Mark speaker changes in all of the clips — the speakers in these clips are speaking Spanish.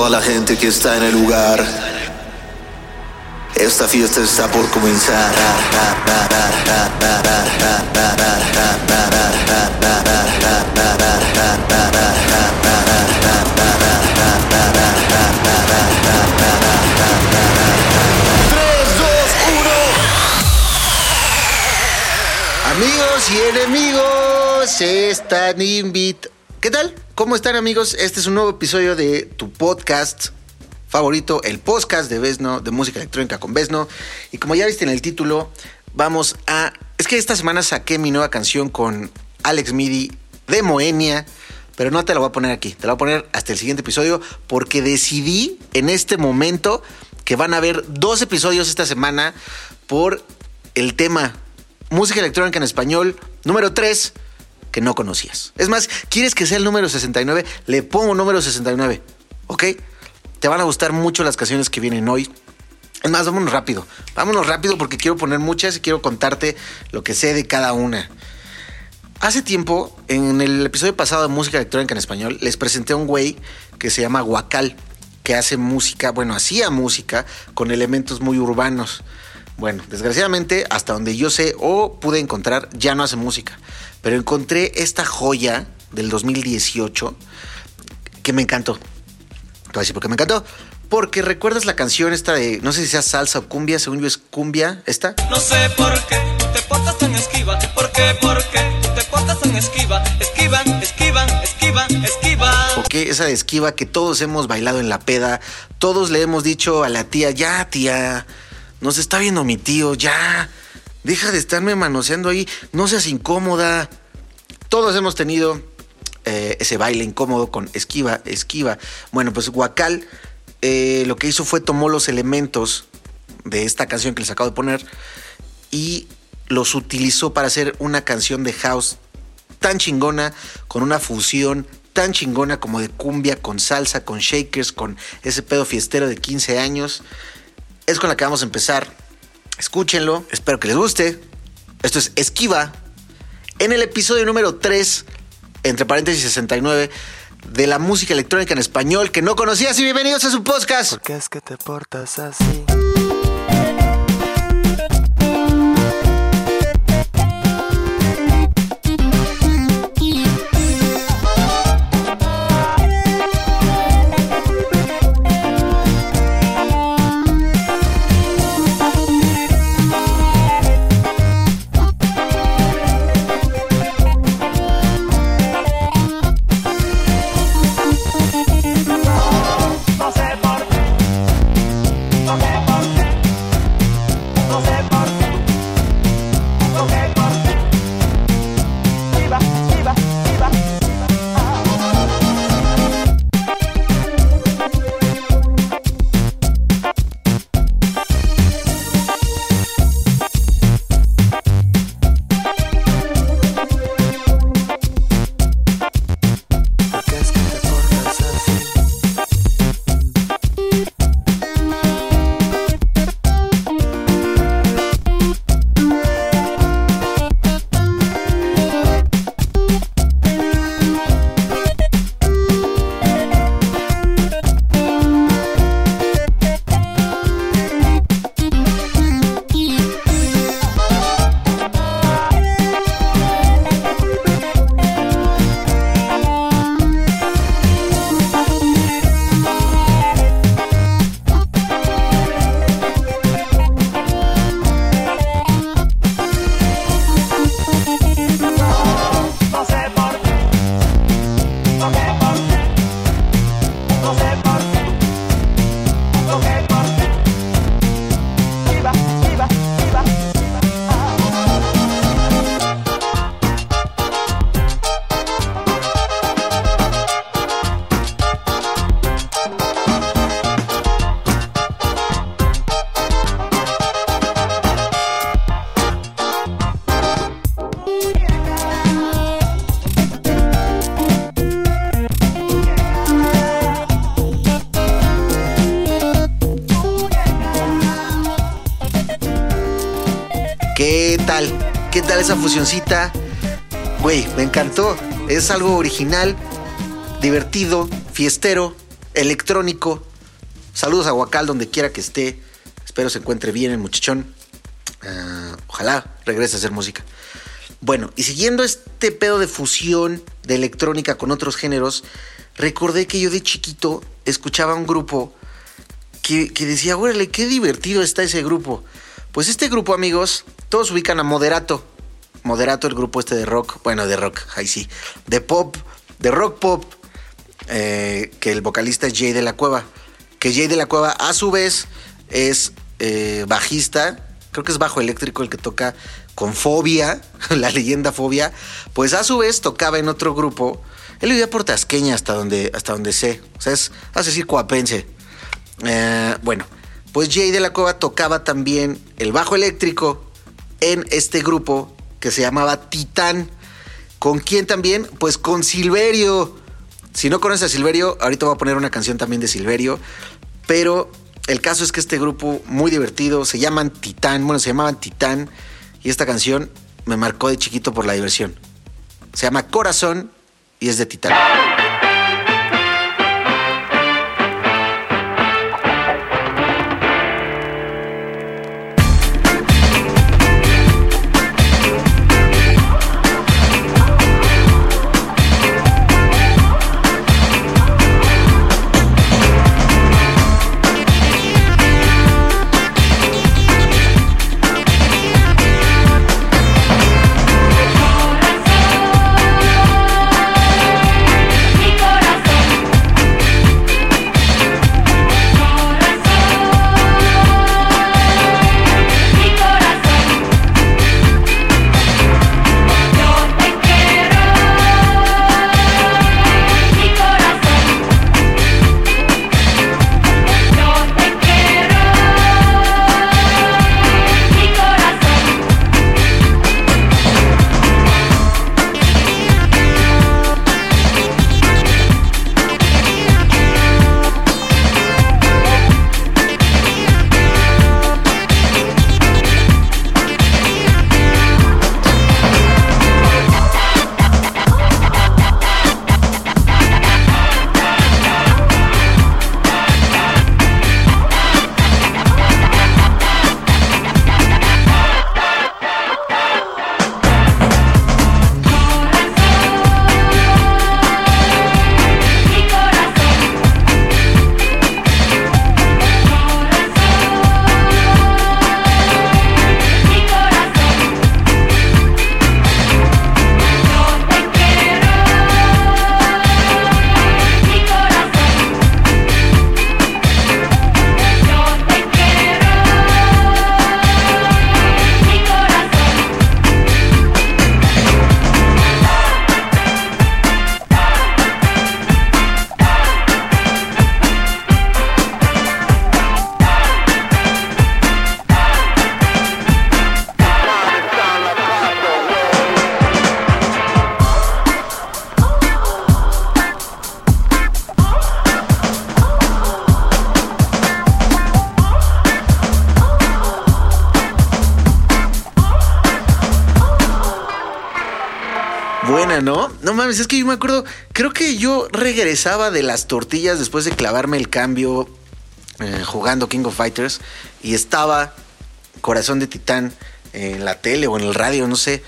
Speaker 1: toda la gente que está en el lugar. Esta fiesta está por comenzar.
Speaker 2: Amigos y enemigos, están invitados. ¿Qué tal? ¿Cómo están amigos? Este es un nuevo episodio de tu podcast favorito, el podcast de Vesno, de música electrónica con Vesno. Y como ya viste en el título, vamos a... Es que esta semana saqué mi nueva canción con Alex Midi de Moenia, pero no te la voy a poner aquí, te la voy a poner hasta el siguiente episodio porque decidí en este momento que van a haber dos episodios esta semana por el tema música electrónica en español número 3 que no conocías. Es más, ¿quieres que sea el número 69? Le pongo número 69, ¿ok? Te van a gustar mucho las canciones que vienen hoy. Es más, vámonos rápido. Vámonos rápido porque quiero poner muchas y quiero contarte lo que sé de cada una. Hace tiempo, en el episodio pasado de Música Electrónica en Español, les presenté a un güey que se llama Guacal, que hace música, bueno, hacía música con elementos muy urbanos. Bueno, desgraciadamente, hasta donde yo sé o pude encontrar, ya no hace música. Pero encontré esta joya del 2018 que me encantó. Te voy a decir por qué me encantó. Porque recuerdas la canción esta de, no sé si sea salsa o cumbia, según yo es cumbia, esta.
Speaker 3: No sé por qué tú te portas tan esquiva. ¿Por qué? ¿Por qué tú te portas tan esquiva? Esquivan, esquivan, esquivan, esquivan.
Speaker 2: Ok, esa de esquiva que todos hemos bailado en la peda, todos le hemos dicho a la tía, ya tía, nos está viendo mi tío, ya, deja de estarme manoseando ahí, no seas incómoda. Todos hemos tenido eh, ese baile incómodo con esquiva, esquiva. Bueno, pues Guacal eh, lo que hizo fue tomó los elementos de esta canción que les acabo de poner y los utilizó para hacer una canción de house tan chingona, con una fusión tan chingona como de cumbia, con salsa, con shakers, con ese pedo fiestero de 15 años. Es con la que vamos a empezar. Escúchenlo, espero que les guste. Esto es Esquiva. En el episodio número 3, entre paréntesis 69, de la música electrónica en español que no conocías y bienvenidos a su podcast.
Speaker 4: ¿Por qué es que te portas así?
Speaker 2: Fusioncita? Güey, me encantó. Es algo original, divertido, fiestero, electrónico. Saludos a Huacal donde quiera que esté. Espero se encuentre bien el muchachón. Ah, ojalá regrese a hacer música. Bueno, y siguiendo este pedo de fusión de electrónica con otros géneros, recordé que yo de chiquito escuchaba un grupo que, que decía, órale, qué divertido está ese grupo. Pues este grupo, amigos, todos ubican a Moderato. Moderato, el grupo este de rock, bueno, de rock, ahí sí, de pop, de rock pop, eh, que el vocalista es Jay de la Cueva. Que Jay de la Cueva, a su vez, es eh, bajista, creo que es bajo eléctrico el que toca con Fobia, la leyenda Fobia. Pues a su vez tocaba en otro grupo. Él vivía por Tasqueña hasta donde, hasta donde sé. O sea, es, hace decir, coapense. Eh, bueno, pues Jay de la Cueva tocaba también el bajo eléctrico en este grupo que se llamaba Titán. ¿Con quién también? Pues con Silverio. Si no conoces a Silverio, ahorita voy a poner una canción también de Silverio. Pero el caso es que este grupo, muy divertido, se llaman Titán. Bueno, se llamaban Titán. Y esta canción me marcó de chiquito por la diversión. Se llama Corazón y es de Titán. Es que yo me acuerdo, creo que yo regresaba de las tortillas después de clavarme el cambio eh, jugando King of Fighters y estaba Corazón de Titán en la tele o en el radio, no sé.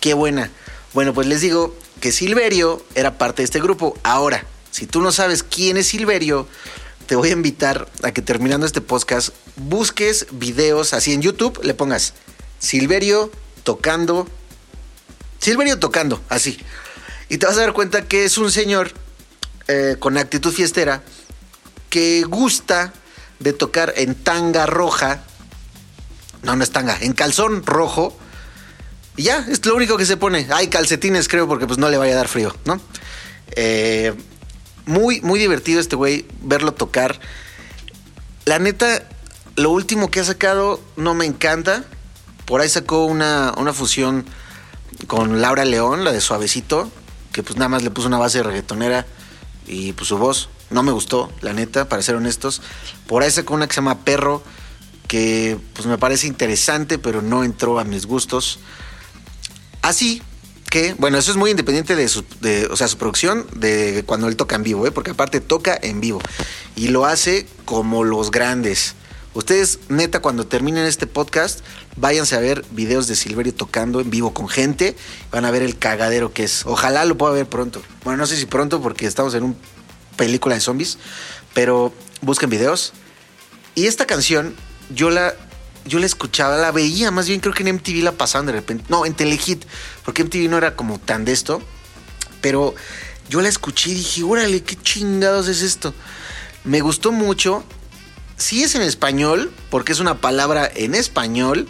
Speaker 2: Qué buena. Bueno, pues les digo que Silverio era parte de este grupo. Ahora, si tú no sabes quién es Silverio, te voy a invitar a que terminando este podcast busques videos así en YouTube, le pongas Silverio tocando Silverio tocando, así. Y te vas a dar cuenta que es un señor eh, con actitud fiestera que gusta de tocar en tanga roja. No, no es tanga, en calzón rojo. Y ya, es lo único que se pone. Hay calcetines, creo, porque pues no le vaya a dar frío, ¿no? Eh, muy, muy divertido este güey, verlo tocar. La neta, lo último que ha sacado no me encanta. Por ahí sacó una, una fusión con Laura León, la de Suavecito, que pues nada más le puso una base reggaetonera y pues su voz no me gustó, la neta, para ser honestos. Por ahí sacó una que se llama Perro, que pues me parece interesante, pero no entró a mis gustos. Así, que, bueno, eso es muy independiente de su, de, o sea, su producción, de cuando él toca en vivo, ¿eh? porque aparte toca en vivo y lo hace como los grandes. Ustedes, neta, cuando terminen este podcast, váyanse a ver videos de Silverio tocando en vivo con gente. Van a ver el cagadero que es. Ojalá lo pueda ver pronto. Bueno, no sé si pronto porque estamos en una película de zombies, pero busquen videos. Y esta canción, yo la, yo la escuchaba, la veía, más bien creo que en MTV la pasaban de repente. No, en Telehit, porque MTV no era como tan de esto. Pero yo la escuché y dije, órale, qué chingados es esto. Me gustó mucho. Sí es en español, porque es una palabra en español,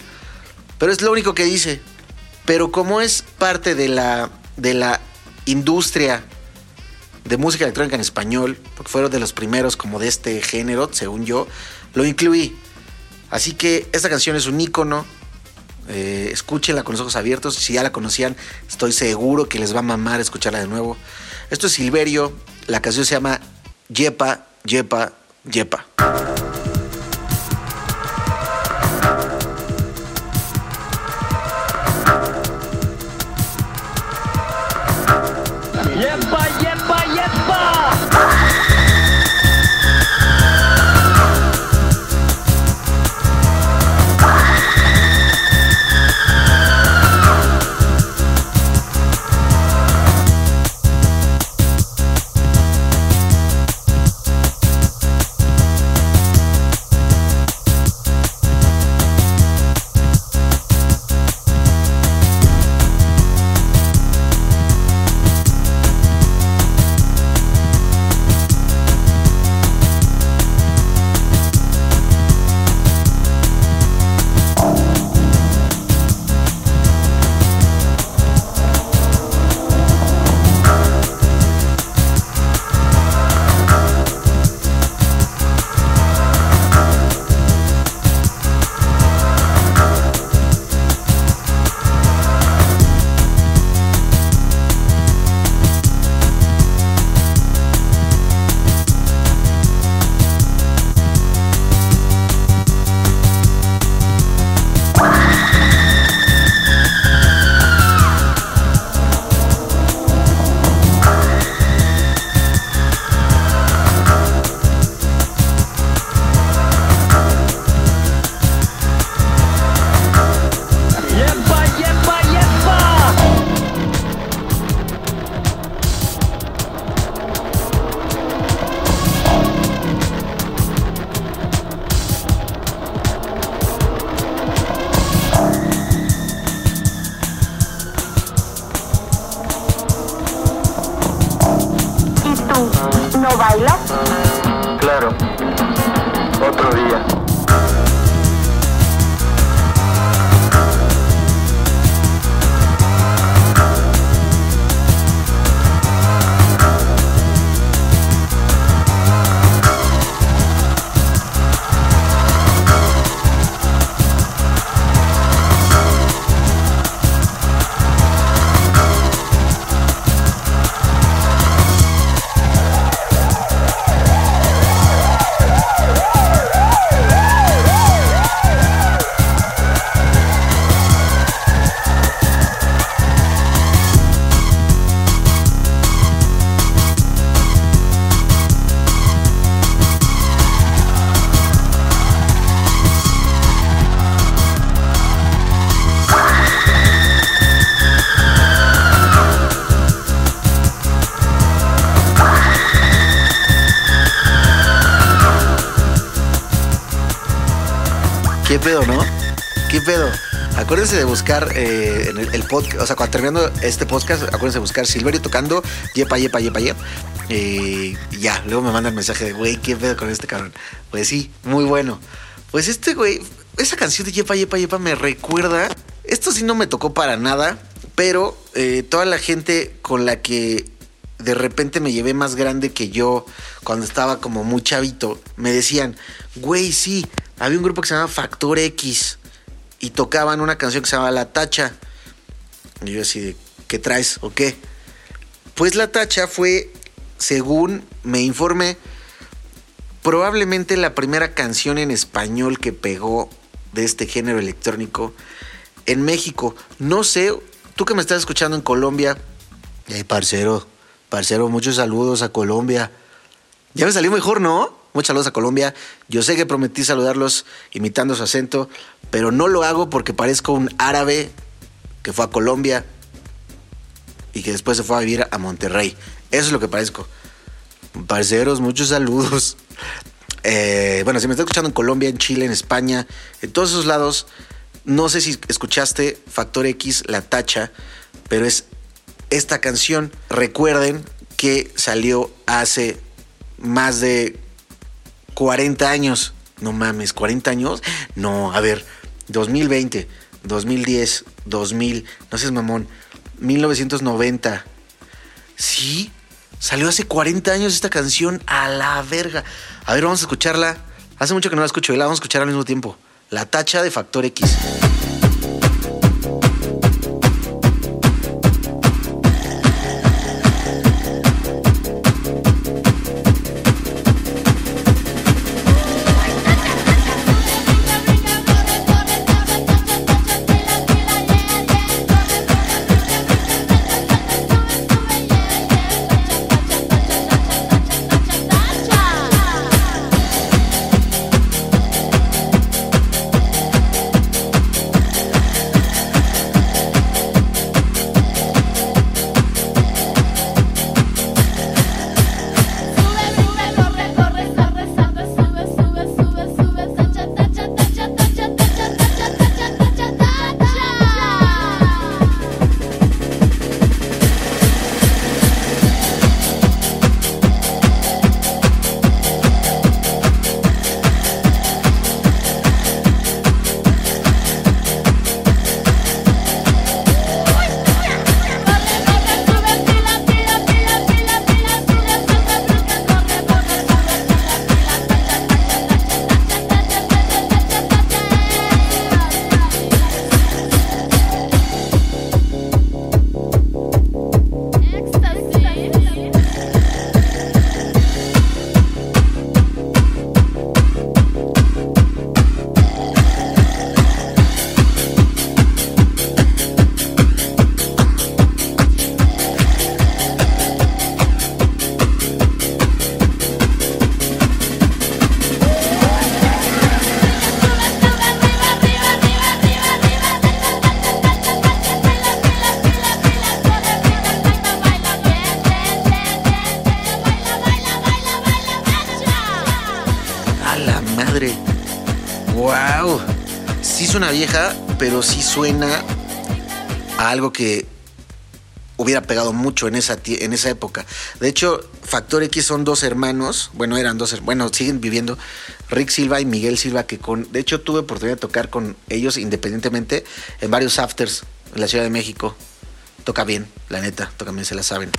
Speaker 2: pero es lo único que dice. Pero como es parte de la, de la industria de música electrónica en español, porque fueron de los primeros como de este género, según yo, lo incluí. Así que esta canción es un ícono. Eh, escúchenla con los ojos abiertos. Si ya la conocían, estoy seguro que les va a mamar escucharla de nuevo. Esto es Silverio. La canción se llama Yepa, Yepa. ¡Yepa,
Speaker 5: Otro día.
Speaker 2: Pedo, no? ¿Qué pedo? Acuérdense de buscar eh, en el, el podcast, o sea, cuando terminando este podcast, acuérdense de buscar Silverio tocando Yepa, Yepa, Yepa, Yepa. Eh, y ya, luego me mandan mensaje de, güey, ¿qué pedo con este cabrón? Pues sí, muy bueno. Pues este güey, esa canción de Yepa, Yepa, Yepa me recuerda. Esto sí no me tocó para nada, pero eh, toda la gente con la que de repente me llevé más grande que yo cuando estaba como muy chavito, me decían, güey, sí, había un grupo que se llama Factor X y tocaban una canción que se llama La Tacha. Y yo así ¿qué traes o qué? Pues La Tacha fue, según me informé, probablemente la primera canción en español que pegó de este género electrónico en México. No sé Tú que me estás escuchando en Colombia, hey, parcero, parcero, muchos saludos a Colombia. Ya me salió mejor, ¿no? Muchos saludos a Colombia. Yo sé que prometí saludarlos imitando su acento, pero no lo hago porque parezco un árabe que fue a Colombia y que después se fue a vivir a Monterrey. Eso es lo que parezco. Parceros, muchos saludos. Eh, bueno, si me está escuchando en Colombia, en Chile, en España, en todos esos lados, no sé si escuchaste Factor X, La Tacha, pero es esta canción. Recuerden que salió hace más de 40 años. No mames, 40 años. No, a ver, 2020, 2010, 2000, no seas mamón, 1990. Sí, salió hace 40 años esta canción a la verga. A ver, vamos a escucharla. Hace mucho que no la escucho y la vamos a escuchar al mismo tiempo. La tacha de Factor X. vieja, pero sí suena a algo que hubiera pegado mucho en esa, en esa época. De hecho, Factor X son dos hermanos, bueno, eran dos, bueno, siguen viviendo, Rick Silva y Miguel Silva, que con, de hecho tuve oportunidad de tocar con ellos independientemente en varios afters en la Ciudad de México. Toca bien, la neta, toca bien, se la saben.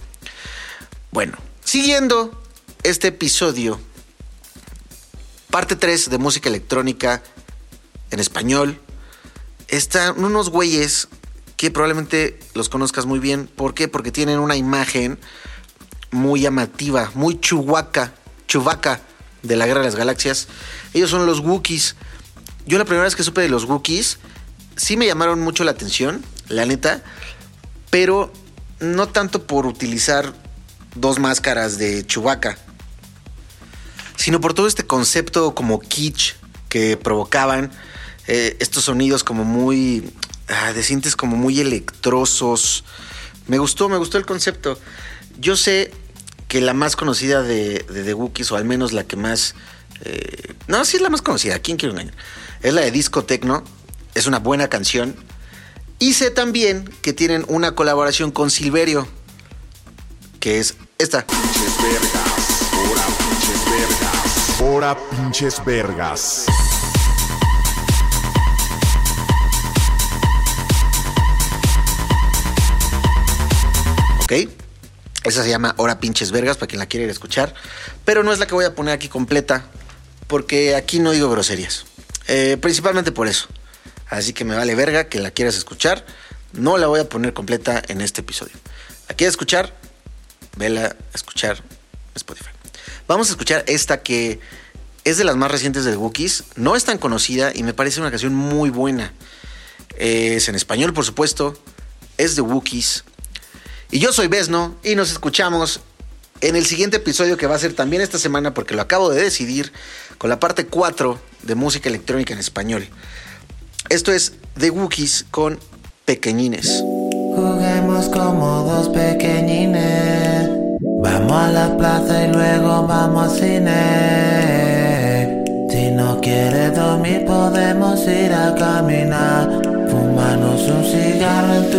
Speaker 2: Bueno, siguiendo este episodio, parte 3 de música electrónica en español, están unos güeyes que probablemente los conozcas muy bien. ¿Por qué? Porque tienen una imagen muy llamativa, muy chuhuaca, chubaca de la Guerra de las Galaxias. Ellos son los Wookiees. Yo la primera vez que supe de los Wookiees, sí me llamaron mucho la atención, la neta, pero no tanto por utilizar dos máscaras de Chewbacca, sino por todo este concepto como kitsch que provocaban eh, estos sonidos como muy, ah, de sientes como muy electrosos. Me gustó, me gustó el concepto. Yo sé que la más conocida de, The Wookiees, o al menos la que más... eh, no, sí es la más conocida, ¿quién quiere engañar? Es la de Disco Tecno, es una buena canción. Y sé también que tienen una colaboración con Silverio, que es esta.
Speaker 6: Hora pinches vergas.
Speaker 2: ¿Ok? Esa se llama Hora Pinches Vergas, para quien la quiera ir a escuchar. Pero no es la que voy a poner aquí completa, porque aquí no digo groserías. Eh, principalmente por eso. Así que me vale verga que la quieras escuchar. No la voy a poner completa en este episodio. ¿La quieres escuchar? Vela a escuchar Spotify. Vamos a escuchar esta que es de las más recientes de The Wookiees. No es tan conocida y me parece una canción muy buena. Es en español, por supuesto. es de Wookiees. Y yo soy Besno y nos escuchamos en el siguiente episodio que va a ser también esta semana porque lo acabo de decidir con la parte 4 de música electrónica en español. Esto es The Wookiees con Pequeñines.
Speaker 4: Juguemos como dos pequeñines. Vamos a la plaza y luego vamos al cine.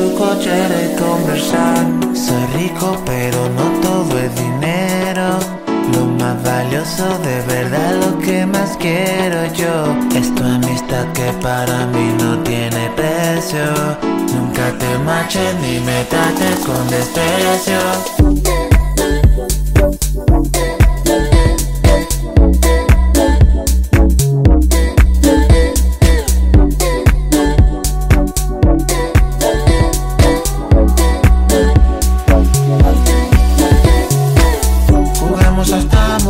Speaker 4: Tu cochera y conversar. Soy rico, pero no todo es dinero. Lo más valioso de verdad, lo que más quiero yo Es tu amistad que para mí no tiene precio Nunca te marches ni me trates con desprecio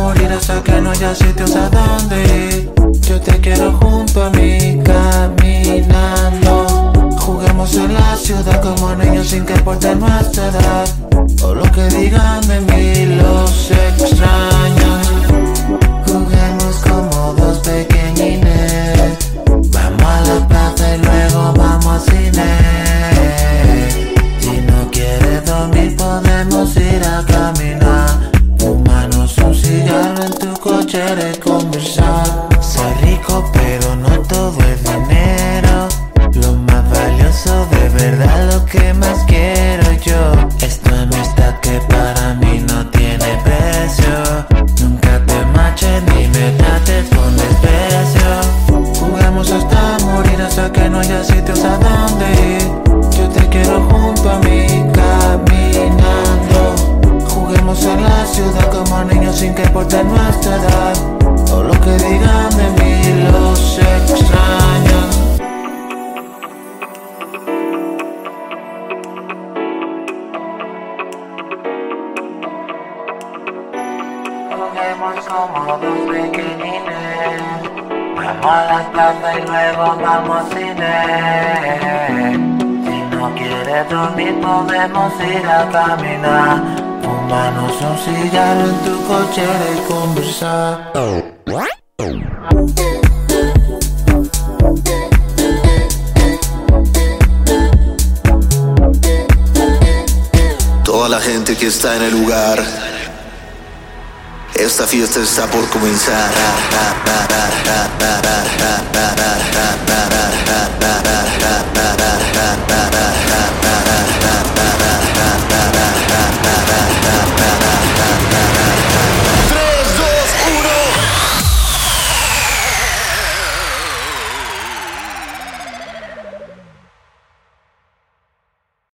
Speaker 4: morir hasta que no haya sitios a donde ir. Yo te quiero junto a mí caminando. Juguemos en la ciudad como niños sin que importe nuestra edad. O lo que digan de mí los extraños. Juguemos como dos pequeñines. Vamos a la plaza y luego vamos al cine. Si no quieres dormir, podemos ir a nada. Pónganos un cigarro en tu cochera y conversar.
Speaker 1: Toda la gente que está en el lugar. Esta fiesta está por comenzar. Bye.